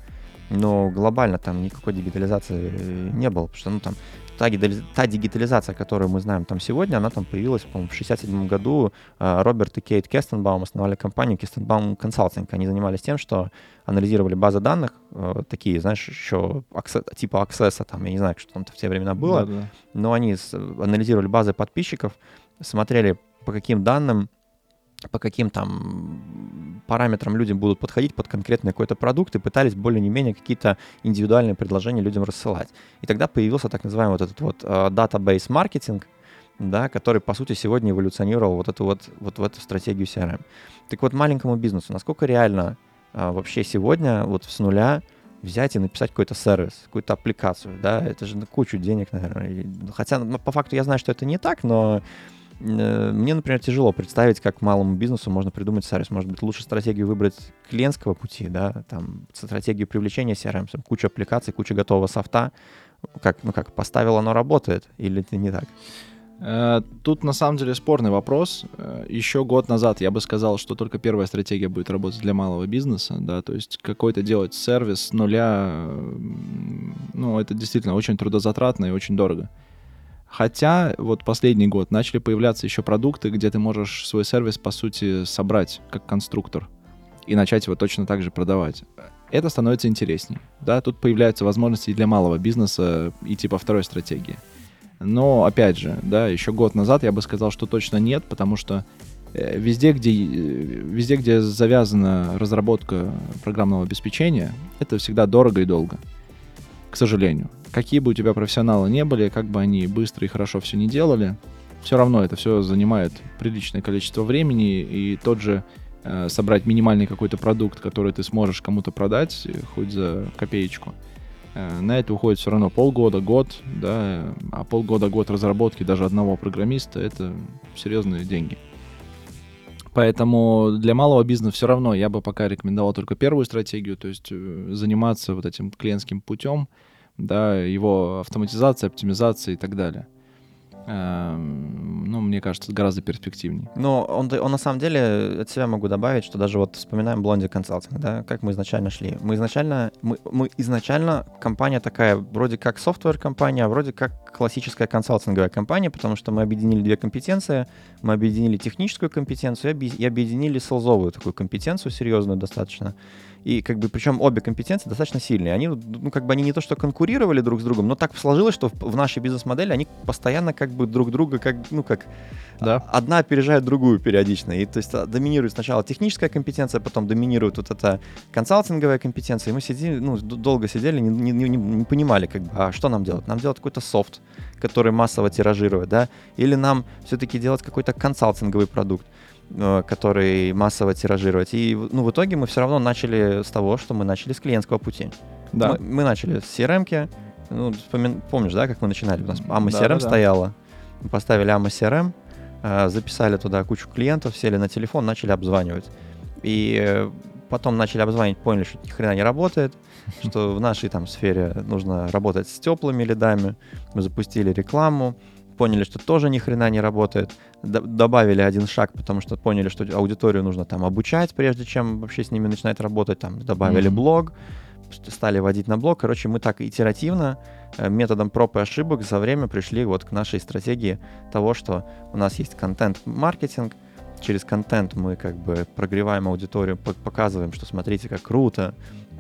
но глобально там никакой дигитализации э, не было, потому что, ну, там, та, та дигитализация, которую мы знаем там сегодня, она там появилась, по-моему, в 67 году. А, Роберт и Кейт Кестенбаум основали компанию Кестенбаум Consulting. Они занимались тем, что анализировали базы данных, э, такие, знаешь, еще типа Access, там, я не знаю, что там в те времена было, Да-да. но они анализировали базы подписчиков, смотрели, по каким данным, по каким там параметрам люди будут подходить под конкретный какой-то продукт и пытались более-не-менее какие-то индивидуальные предложения людям рассылать. И тогда появился так называемый вот этот вот э, database маркетинг, да, который, по сути, сегодня эволюционировал вот эту вот, вот в эту стратегию CRM. Так вот, маленькому бизнесу, насколько реально а, вообще сегодня вот с нуля взять и написать какой-то сервис, какую-то аппликацию, да, это же на кучу денег, наверное. Ну, Хотя ну, по факту я знаю, что это не так, но мне, например, тяжело представить, как малому бизнесу можно придумать сервис. Может быть, лучше стратегию выбрать клиентского пути, да, там, стратегию привлечения CRM, там, куча аппликаций, куча готового софта. Как, ну как, поставил, оно работает, или это не так? Э, Тут на самом деле спорный вопрос. Э, Еще год назад я бы сказал, что только первая стратегия будет работать для малого бизнеса, да, то есть какой-то делать сервис с нуля, ну, это действительно очень трудозатратно и очень дорого. Хотя вот последний год начали появляться еще продукты, где ты можешь свой сервис, по сути, собрать как конструктор и начать его точно так же продавать. Это становится интереснее. Да, тут появляются возможности и для малого бизнеса идти по второй стратегии. Но, опять же, да, еще год назад я бы сказал, что точно нет, потому что э, везде, где, э, везде, где завязана разработка программного обеспечения, это всегда дорого и долго. К сожалению. Какие бы у тебя профессионалы не были, как бы они быстро и хорошо все не делали, все равно это все занимает приличное количество времени, и тот же э, собрать минимальный какой-то продукт, который ты сможешь кому-то продать, э, хоть за копеечку, Э, На это уходит все равно полгода, год, да, а полгода-год разработки даже одного программиста — это серьезные деньги. Поэтому для малого бизнеса все равно я бы пока рекомендовал только первую стратегию, то есть э, заниматься вот этим клиентским путем, да, его автоматизацией, оптимизацией и так далее. Эм, Ну, мне кажется, гораздо перспективнее. Но он, он на самом деле, от себя могу добавить, что даже вот вспоминаем Blondie Consulting, да, как мы изначально шли. Мы изначально, мы, мы изначально компания такая, вроде как софтвер-компания, а вроде как классическая консалтинговая компания, потому что мы объединили две компетенции, мы объединили техническую компетенцию и объединили селзовую такую компетенцию серьезную достаточно. И как бы, причем обе компетенции достаточно сильные. Они, ну, как бы они не то что конкурировали друг с другом, но так сложилось, что в, в нашей бизнес-модели они постоянно как бы друг друга, как, ну, как Да. одна опережает другую периодично. И то есть а, доминирует сначала техническая компетенция, потом доминирует вот эта консалтинговая компетенция. И мы сидели, ну, долго сидели, не, не- не- не понимали, как бы, а что нам делать? Нам делать какой-то софт, который массово тиражировать, да? Или нам все-таки делать какой-то консалтинговый продукт? Э, который массово тиражировать. И ну, в итоге мы все равно начали с того, что мы начали с клиентского пути. Да. Мы, мы начали с CRM, ну, вспомин- помнишь, да, как мы начинали? У нас AMA Да, CRM да, да. стояла. Мы поставили AMA CRM, э, записали туда кучу клиентов, сели на телефон, начали обзванивать. И э, потом начали обзванивать, поняли, что ни хрена не работает, что в нашей там сфере нужно работать с теплыми лидами. Мы запустили рекламу, поняли, что тоже ни хрена не работает. Добавили один шаг, потому что поняли, что аудиторию нужно там обучать, прежде чем вообще с ними начинать работать. Там добавили Мгм. блог, ст- стали вводить на блог. Короче, мы так итеративно, э, методом проб и ошибок за время пришли вот к нашей стратегии того, что у нас есть контент-маркетинг, через контент мы как бы прогреваем аудиторию, пок- показываем, что смотрите, как круто,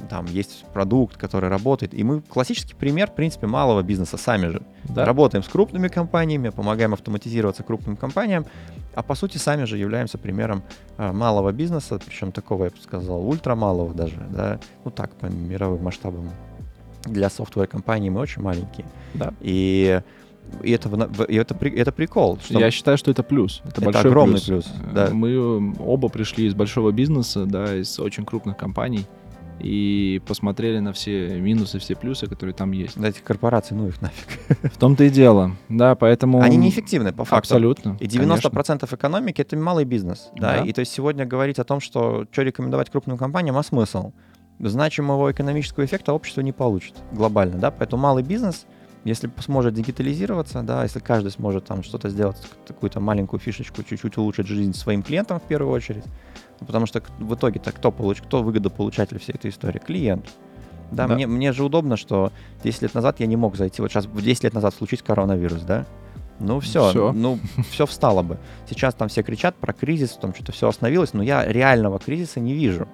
там есть продукт, который работает. И мы классический пример, в принципе, малого бизнеса сами же. Да. Работаем с крупными компаниями, помогаем автоматизироваться крупным компаниям, а по сути сами же являемся примером а, малого бизнеса, причем такого, я бы сказал, ультрамалого даже, да, ну так, по мировым масштабам. Для софтвер-компаний мы очень маленькие. Да. И, и это, и это, это прикол. Что Я считаю, что это плюс. Это, Это большой огромный плюс. плюс, Э, да. Мы оба пришли из большого бизнеса, да, из очень крупных компаний и посмотрели на все минусы, все плюсы, которые там есть. да, этих корпораций, ну их нафиг. В том-то и дело. Да, поэтому... Они неэффективны, по факту. Абсолютно. И конечно. 90% экономики это малый бизнес. Да? Да. И то есть сегодня говорить о том, что что рекомендовать крупным компаниям, а смысл? Значимого экономического эффекта общество не получит глобально. Да? Поэтому малый бизнес, если сможет дигитализироваться, да, если каждый сможет там что-то сделать, какую-то маленькую фишечку, чуть-чуть улучшить жизнь своим клиентам в первую очередь, ну, потому что в итоге-то кто, получ... кто выгодополучатель всей этой истории? Клиент. Да, Да. Мне, мне же удобно, что 10 лет назад я не мог зайти. Вот сейчас, в 10 лет назад случится коронавирус, да? Ну все, Всё. ну все встало бы. Сейчас там все кричат про кризис, там что-то все остановилось, но я реального кризиса не вижу.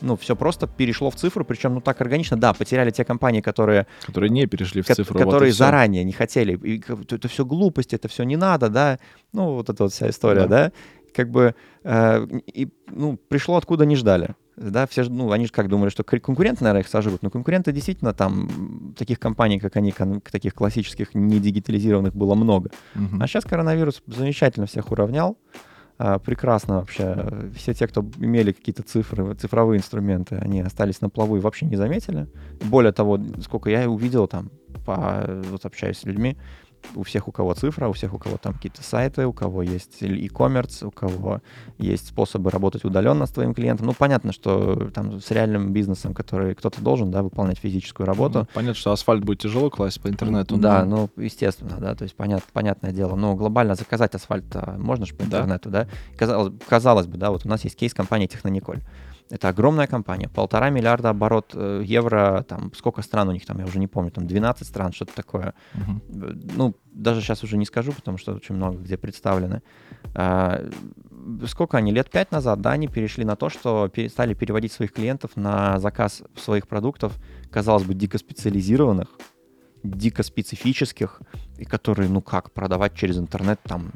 Ну, все просто перешло в цифру, причем ну так органично. Да, потеряли те компании, которые, Которые не перешли в цифру. вот которые всё. заранее не хотели. И это все глупости, это все не надо, да. Ну, вот эта вот вся история, да. Как бы, э, и, ну, пришло откуда не ждали. Да, все ну, они же как думали, что кон- конкуренты, наверное, их сожрут. Но конкуренты действительно там, таких компаний, как они, таких классических, не дигитализированных было много. Мгм. А сейчас коронавирус замечательно всех уравнял. А, Прекрасно вообще. Все те, кто имели какие-то цифры, цифровые инструменты, они остались на плаву и вообще не заметили. Более того, сколько я увидел там, по, вот общаюсь с людьми, у всех, у кого цифра, у всех, у кого там какие-то сайты, у кого есть e-commerce, у кого есть способы работать удаленно с твоим клиентом. Ну, понятно, что там с реальным бизнесом, который кто-то должен, да, выполнять физическую работу, Ну, Понятно, что асфальт будет тяжело класть по интернету. да, ну, естественно, да, то есть понят, понятное дело. Но глобально заказать асфальт можно же по Да. интернету, да? Казалось, казалось бы, да, вот у нас есть кейс компании Технониколь. Это огромная компания, полтора миллиарда оборот э, евро, там, сколько стран у них там, я уже не помню, там 12 стран, что-то такое. Э, Ну, даже сейчас уже не скажу, потому что очень много где представлены. А, сколько они, лет пять назад, да, они перешли на то, что стали переводить своих клиентов на заказ своих продуктов, казалось бы, дико специализированных, дико специфических, и которые, ну как, продавать через интернет там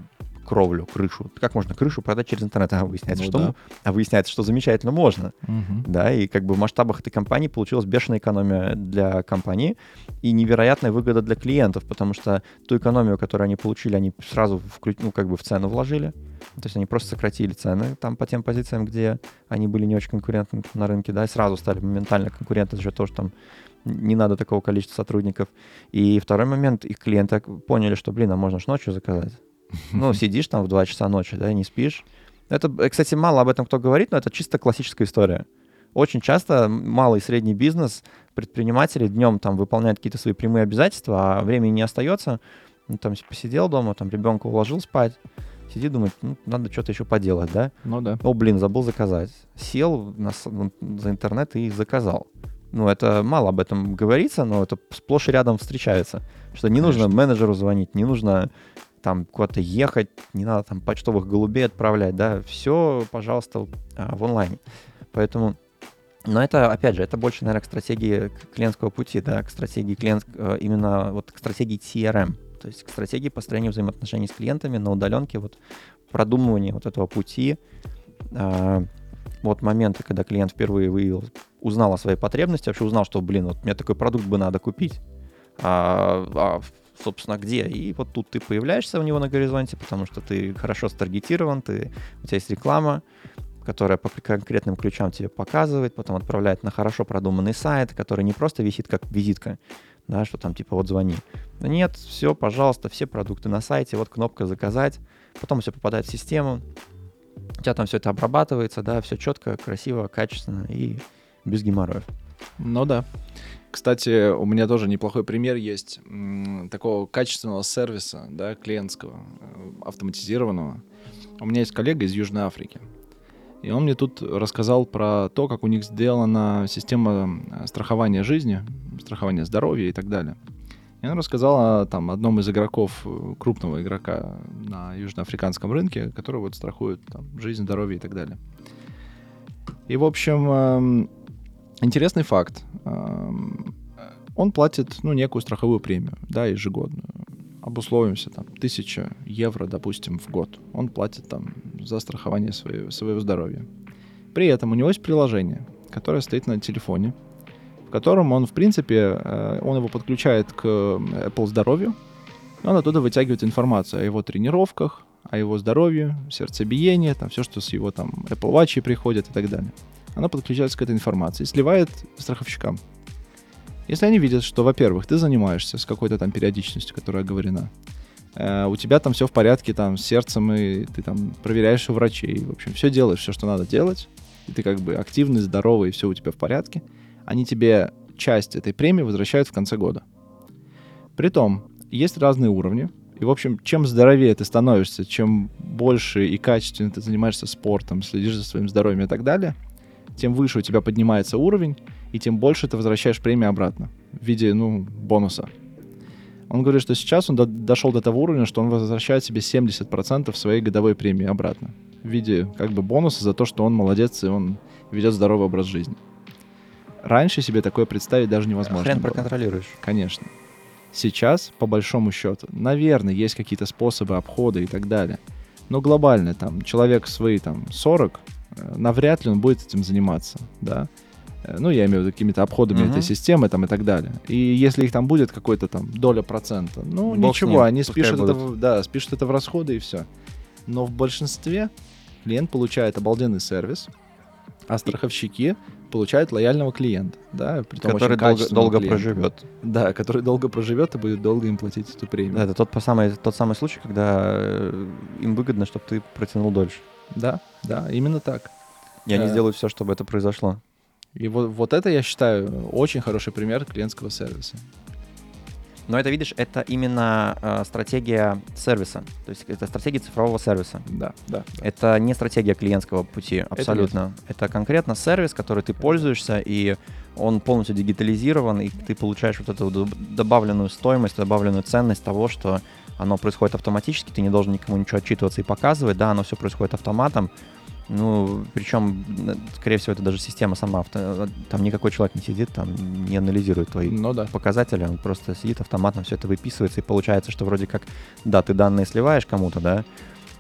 кровлю, крышу. Как можно крышу продать через интернет? А выясняется, Ну что, да. а выясняется, что замечательно можно. Мгм. Да, и как бы в масштабах этой компании получилась бешеная экономия для компании и невероятная выгода для клиентов, потому что ту экономию, которую они получили, они сразу вклю- ну, как бы в цену вложили. То есть они просто сократили цены там по тем позициям, где они были не очень конкурентны на рынке, да, и сразу стали моментально конкурентны за счет того, что там не надо такого количества сотрудников. И второй момент, их клиенты поняли, что, блин, а можно ж ночью заказать. Ну, сидишь там в 2 часа ночи, да, и не спишь. Это, э, кстати, мало об этом кто говорит, но это чисто классическая история. Очень часто малый и средний бизнес, предприниматели днем там выполняют какие-то свои прямые обязательства, а времени не остается. Ну, там посидел дома, там ребенка уложил спать, сидит, думает, ну, надо что-то еще поделать, да? Ну да. О, блин, забыл заказать. Сел на за интернет и заказал. Ну, это мало об этом говорится, но это сплошь и рядом встречается. Что не нужно Конечно. менеджеру звонить, не нужно там куда-то ехать, не надо там почтовых голубей отправлять, да, все, пожалуйста, а, в онлайне. Поэтому Но это, опять же, это больше, наверное, к стратегии клиентского пути, да, к стратегии клиент, э, именно вот к стратегии CRM, то есть к стратегии построения взаимоотношений с клиентами на удаленке, вот продумывание вот этого пути, э, вот моменты, когда клиент впервые выявил, узнал о своей потребности, вообще узнал, что, блин, вот мне такой продукт бы надо купить, а, а собственно, где. И вот тут ты появляешься у него на горизонте, потому что ты хорошо старгетирован, ты, у тебя есть реклама, которая по конкретным ключам тебе показывает, потом отправляет на хорошо продуманный сайт, который не просто висит как визитка, да, что там типа вот звони. Нет, все, пожалуйста, все продукты на сайте, вот кнопка заказать, потом все попадает в систему, у тебя там все это обрабатывается, да, все четко, красиво, качественно и без геморроев. Ну да. Кстати, у меня тоже неплохой пример есть такого качественного сервиса, да, клиентского, э, автоматизированного. У меня есть коллега из Южной Африки. И он мне тут рассказал про то, как у них сделана система э, страхования жизни, страхования здоровья и так далее. И он рассказал о там, одном из игроков, э, крупного игрока на южноафриканском рынке, который вот страхует там, жизнь, здоровье и так далее. И, в общем, эм, интересный факт. Эм, он платит, ну, некую страховую премию, да, ежегодную. Обусловимся, там, тысяча евро, допустим, в год. Он платит там за страхование своего, своего здоровья. При этом у него есть приложение, которое стоит на телефоне, в котором он, в принципе, э, он его подключает к Apple здоровью, и он оттуда вытягивает информацию о его тренировках, о его здоровье, сердцебиении, там все, что с его там Apple Watch приходит и так далее она подключается к этой информации сливает страховщикам. Если они видят, что, во-первых, ты занимаешься с какой-то там периодичностью, которая оговорена, э, у тебя там все в порядке там с сердцем, и ты там проверяешь у врачей, в общем, все делаешь, все, что надо делать, и ты как бы активный, здоровый, и все у тебя в порядке, они тебе часть этой премии возвращают в конце года. Притом, есть разные уровни, и, в общем, чем здоровее ты становишься, чем больше и качественнее ты занимаешься спортом, следишь за своим здоровьем и так далее — тем выше у тебя поднимается уровень, и тем больше ты возвращаешь премию обратно в виде, ну, бонуса. Он говорит, что сейчас он до, дошел до того уровня, что он возвращает себе 70% своей годовой премии обратно в виде как бы бонуса за то, что он молодец и он ведет здоровый образ жизни. Раньше себе такое представить даже невозможно. Хрен было. проконтролируешь. Конечно. Сейчас, по большому счету, наверное, есть какие-то способы обхода и так далее. Но глобально, там, человек свои, там, 40, Э, навряд ли он будет этим заниматься, да. Э, ну, я имею в виду какими-то обходами uh-huh. этой системы там и так далее. И если их там будет какой-то там доля процента, ну, Бог ничего, они спишут это, в, да, спишут это в расходы и все. Но в большинстве клиент получает обалденный сервис, а страховщики получают лояльного клиента, да, который долго, долго проживет. Да, который долго проживет и будет долго им платить эту премию. Да, это тот, самый, тот самый случай, когда э, им выгодно, чтобы ты протянул дольше. Да, да, именно так. И они э, сделают все, чтобы это произошло. И вот, вот это, я считаю, очень хороший пример клиентского сервиса. Но это, видишь, это именно э, стратегия сервиса. То есть это стратегия цифрового сервиса. Да, да. да. Это не стратегия клиентского пути, абсолютно. Это, это конкретно сервис, который ты пользуешься, и он полностью дигитализирован, и ты получаешь вот эту добавленную стоимость, добавленную ценность того, что оно происходит автоматически, ты не должен никому ничего отчитываться и показывать, да, оно все происходит автоматом. Ну, причем, скорее всего, это даже система сама. Там никакой человек не сидит, там не анализирует твои ну, да. показатели, он просто сидит автоматом, все это выписывается, и получается, что вроде как, да, ты данные сливаешь кому-то, да,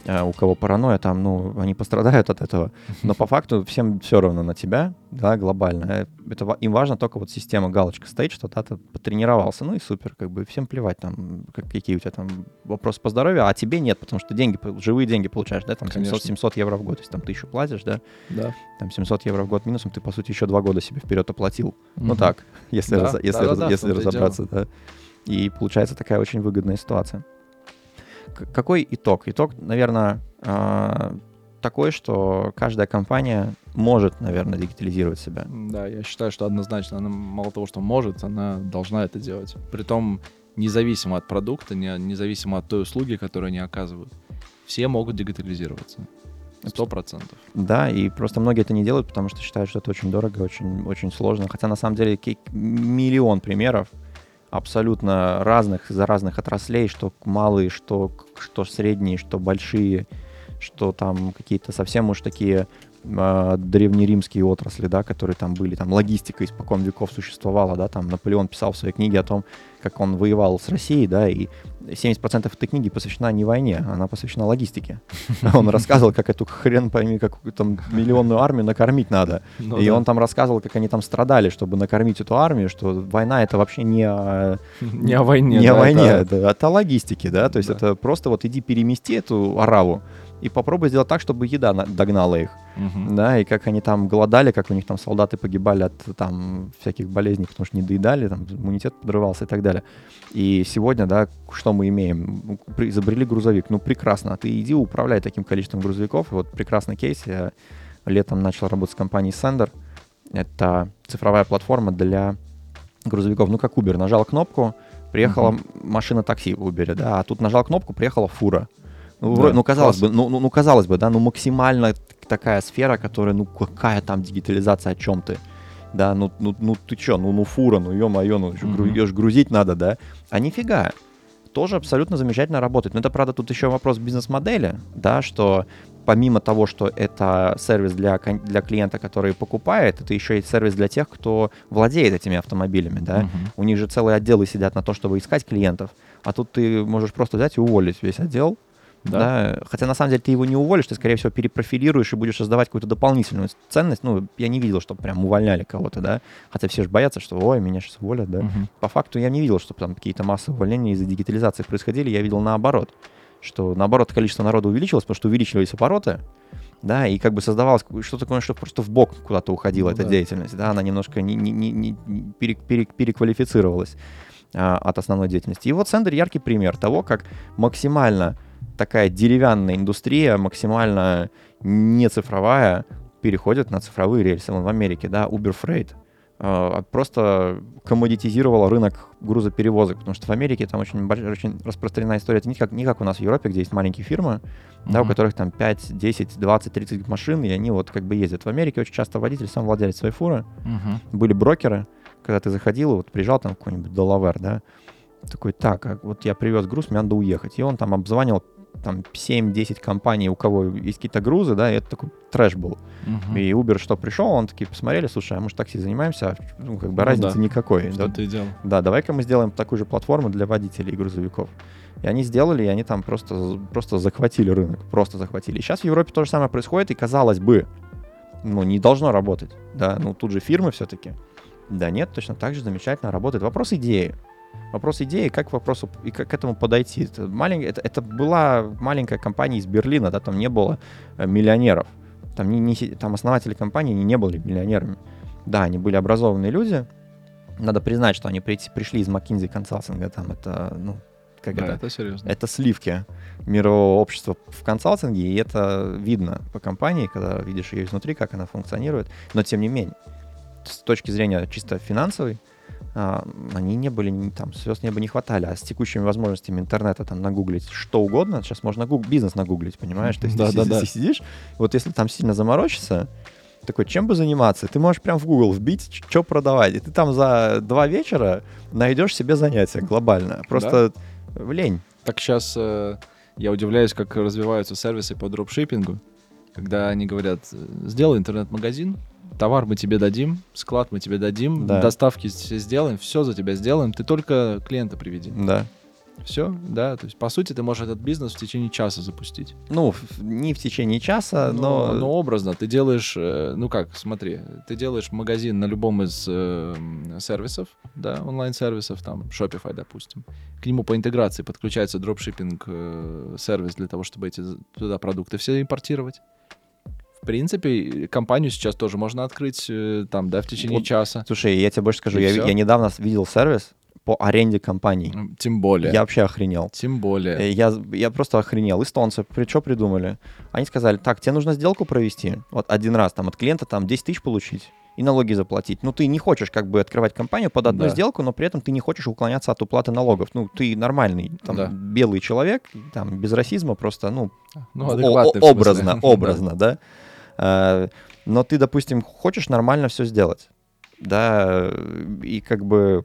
у кого паранойя, там, ну, они пострадают от этого. Но по факту всем все равно на тебя, да, глобально. Э, это им важно только вот система галочка стоит, что да, ты потренировался, ну и супер, как бы всем плевать там, какие у тебя там вопросы по здоровью, а тебе нет, потому что деньги, живые деньги получаешь, да, там 700, 700 евро в год, то есть там тысячу платишь, да, да, там 700 евро в год минусом, ты, по сути, еще два года себе вперед оплатил. Угу. Ну так, если, да, раз, если, да, раз, да, если разобраться, да. И получается такая очень выгодная ситуация какой итог? Итог, наверное, а, такой, что каждая компания может, наверное, дигитализировать себя. Да, я считаю, что однозначно она мало того, что может, она должна это делать. Притом независимо от продукта, не, независимо от той услуги, которую они оказывают. Все могут дигитализироваться. Сто процентов. Да, и просто многие это не делают, потому что считают, что это очень дорого, очень, очень сложно. Хотя на самом деле миллион примеров, абсолютно разных, за разных отраслей, что малые, что, что средние, что большие, что там какие-то совсем уж такие э, древнеримские отрасли, да, которые там были, там логистика испокон веков существовала, да, там Наполеон писал в своей книге о том, как он воевал с Россией, да, и 70% этой книги посвящена не войне, она посвящена логистике. Он рассказывал, как эту хрен пойми, какую там миллионную армию накормить надо. Ну и да. он там рассказывал, как они там страдали, чтобы накормить эту армию, что война это вообще не о, Не о войне. не о да, войне, это- это, это о логистике, да, то есть Да. это просто вот иди перемести эту ораву и попробуй сделать так, чтобы еда на- догнала их, Мгм. да, и как они там голодали, как у них там солдаты погибали от там всяких болезней, потому что не доедали, там иммунитет подрывался и так далее. И сегодня, да, что мы имеем? Изобрели грузовик, ну прекрасно, ты иди управляй таким количеством грузовиков, и вот прекрасный кейс, я летом начал работать с компанией Sender, это цифровая платформа для грузовиков, ну как Uber, нажал кнопку, приехала Мгм. машина такси в Uber, да, а тут нажал кнопку, приехала фура. Ну, Да, ну, казалось класс. бы, ну, ну, ну, казалось бы, да, ну максимально такая сфера, которая, ну какая там дигитализация, о чем ты? Да, ну, ну, ну ты чё, ну, ну фура, ну ё-моё, ну ж грузить надо, да? А нифига, тоже абсолютно замечательно работает. Но это, правда, тут еще вопрос бизнес-модели, да, что помимо того, что это сервис для, для клиента, который покупает, это еще и сервис для тех, кто владеет этими автомобилями, да. Мгм. У них же целые отделы сидят на то, чтобы искать клиентов, а тут ты можешь просто взять и уволить весь отдел, Да. да. Хотя на самом деле ты его не уволишь, ты, скорее всего, перепрофилируешь и будешь создавать какую-то дополнительную ценность. Ну, я не видел, что прям увольняли кого-то, да. Хотя все же боятся, что, ой, меня сейчас уволят, да. Мгм. По факту я не видел, что там какие-то массовые увольнения из-за дигитализации происходили. Я видел наоборот, что наоборот количество народа увеличилось, потому что увеличивались обороты, да, и как бы создавалось что-то такое, что просто в бок куда-то уходила Ну эта да. деятельность, да, она немножко не, не- не- не- не пере- пере- переквалифицировалась а, от основной деятельности. И вот Сендер яркий пример того, как максимально такая деревянная индустрия, максимально не цифровая, переходит на цифровые рельсы. Вон в Америке, да, Uber Freight э, просто коммодитизировала рынок грузоперевозок, потому что в Америке там очень, очень распространена история. Это не как, не как у нас в Европе, где есть маленькие фирмы, да, у которых там 5, 10, 20, 30 машин, и они вот как бы ездят. В Америке очень часто водитель сам владелец своей фуры. Мгм. Были брокеры, когда ты заходил, вот приезжал там какой-нибудь Делавер, да, такой, так, а вот я привез груз, мне надо уехать. И он там обзванивал там 7-10 компаний, у кого есть какие-то грузы, да, и это такой трэш был. Мгм. И Uber что пришел, он такие посмотрели, слушай, а мы же такси занимаемся, а ну, как бы Ну разницы да. никакой. Что Да, ты делал? да, давай-ка мы сделаем такую же платформу для водителей и грузовиков. И они сделали, и они там просто, просто захватили рынок, просто захватили. И сейчас в Европе то же самое происходит, и казалось бы, ну, не должно работать, да, ну, тут же фирмы все-таки. Да нет, точно так же замечательно работает. Вопрос идеи. Вопрос идеи, как к вопросу и как к этому подойти. Это, малень- это, это была маленькая компания из Берлина, да, там не было э, миллионеров. Там, не, не там основатели компании не, не были миллионерами. Да, они были образованные люди. Надо признать, что они прийти- пришли из McKinsey консалтинга, там это, ну, как Да, это, это серьезно. это сливки мирового общества в консалтинге, и это видно по компании, когда видишь ее изнутри, как она функционирует. Но тем не менее, с точки зрения чисто финансовой, они не были, там, звезд неба не хватали, а с текущими возможностями интернета там нагуглить что угодно, сейчас можно гуг- бизнес нагуглить, понимаешь? То есть ты, Да-да-да. си- си- сидишь, вот если там сильно заморочишься, такой, чем бы заниматься? Ты можешь прям в Google вбить, что продавать, и ты там за два вечера найдешь себе занятие глобально. Просто лень. Так сейчас я удивляюсь, как развиваются сервисы по дропшиппингу, когда они говорят, э, сделай интернет-магазин, товар мы тебе дадим, склад мы тебе дадим, Да. доставки все сделаем, все за тебя сделаем, ты только клиента приведи. Да. Все, да, то есть по сути ты можешь этот бизнес в течение часа запустить. Ну, не в течение часа, но... но, но образно ты делаешь, э, ну как, смотри, ты делаешь магазин на любом из э, сервисов, да, онлайн-сервисов, там, Shopify, допустим. К нему по интеграции подключается дропшиппинг э, для того, чтобы эти туда продукты все импортировать. В принципе, компанию сейчас тоже можно открыть э, там, да, в течение Вот часа. Слушай, я тебе больше скажу, И я, я недавно видел сервис по аренде компаний. Тем более. Я вообще охренел. Тем более. Э, Я, я просто охренел. Эстонцы, при что придумали? Они сказали, так, тебе нужно сделку провести, вот один раз, там, от клиента там 10 тысяч получить и налоги заплатить. Ну, ты не хочешь как бы открывать компанию под одну Да. сделку, но при этом ты не хочешь уклоняться от уплаты налогов. Ну, ты нормальный, там, Да. белый человек, там, без расизма, просто, ну, ну, о- адекватный в о- смысле. образно, Да. образно, да. Э, Но ты, допустим, хочешь нормально все сделать, да, и как бы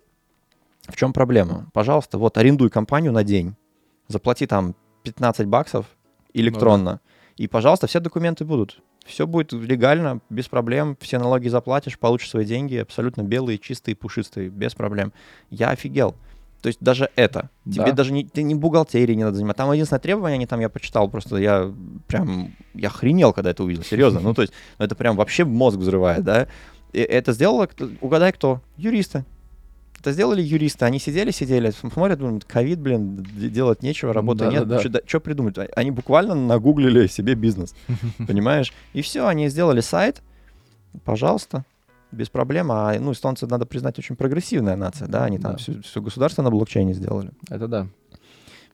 в чем проблема? Пожалуйста, вот арендуй компанию на день, заплати там 15 баксов электронно, и, пожалуйста, все документы будут. Все будет легально, без проблем, все налоги заплатишь, получишь свои деньги, абсолютно белые, чистые, пушистые, без проблем. Я офигел. То есть даже это. Тебе Да. даже не, ты не бухгалтерией не надо заниматься. Там единственное требование, они там, я почитал, просто я прям, я охренел, когда это увидел, серьезно. Ну, то есть, ну, это прям вообще мозг взрывает, да. И это сделало, угадай кто? Юристы. Это сделали юристы. Они сидели, сидели, смотрят, думают, ковид, блин, делать нечего, работы нет. Да-да-да. Что придумать? А- Они буквально нагуглили себе бизнес, понимаешь? И все, они сделали сайт, пожалуйста, без проблем. А, ну, эстонцы, надо признать, очень прогрессивная нация, да, они там Да. все, государство на блокчейне сделали. Это да.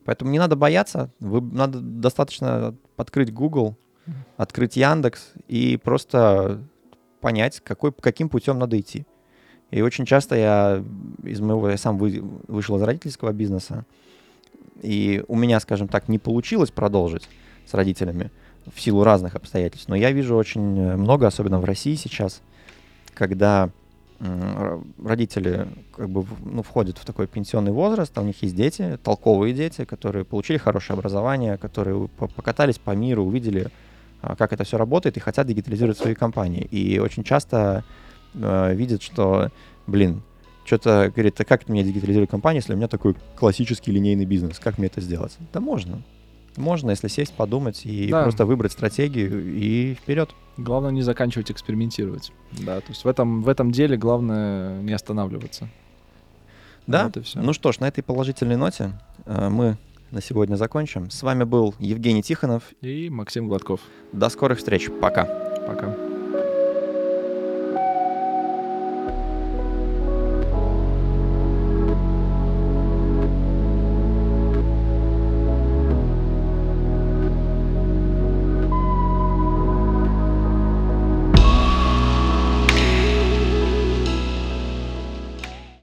Поэтому не надо бояться, вы, надо достаточно открыть Google, открыть Яндекс и просто понять, какой, каким путем надо идти. И очень часто я из моего, я сам вы- вышел из родительского бизнеса, и у меня, скажем так, не получилось продолжить с родителями в силу разных обстоятельств. Но я вижу очень э, много, особенно в России сейчас, когда родители как бы ну, входят в такой пенсионный возраст, а у них есть дети, толковые дети, которые получили хорошее образование, которые по- покатались по миру, увидели, а, как это все работает, и хотят дигитализировать свои компании. И очень часто э, видят, что, блин, что-то говорит, а как мне дигитализировать компанию, если у меня такой классический линейный бизнес? Как мне это сделать? Да можно. Можно, если сесть, подумать и Да. просто выбрать стратегию и вперед. Главное не заканчивать экспериментировать. Да, то есть в этом, в этом деле главное не останавливаться. Да? Вот. Ну что ж, на этой положительной ноте э, мы на сегодня закончим. С вами был Евгений Тихонов. И Максим Гладков. До скорых встреч. Пока. Пока.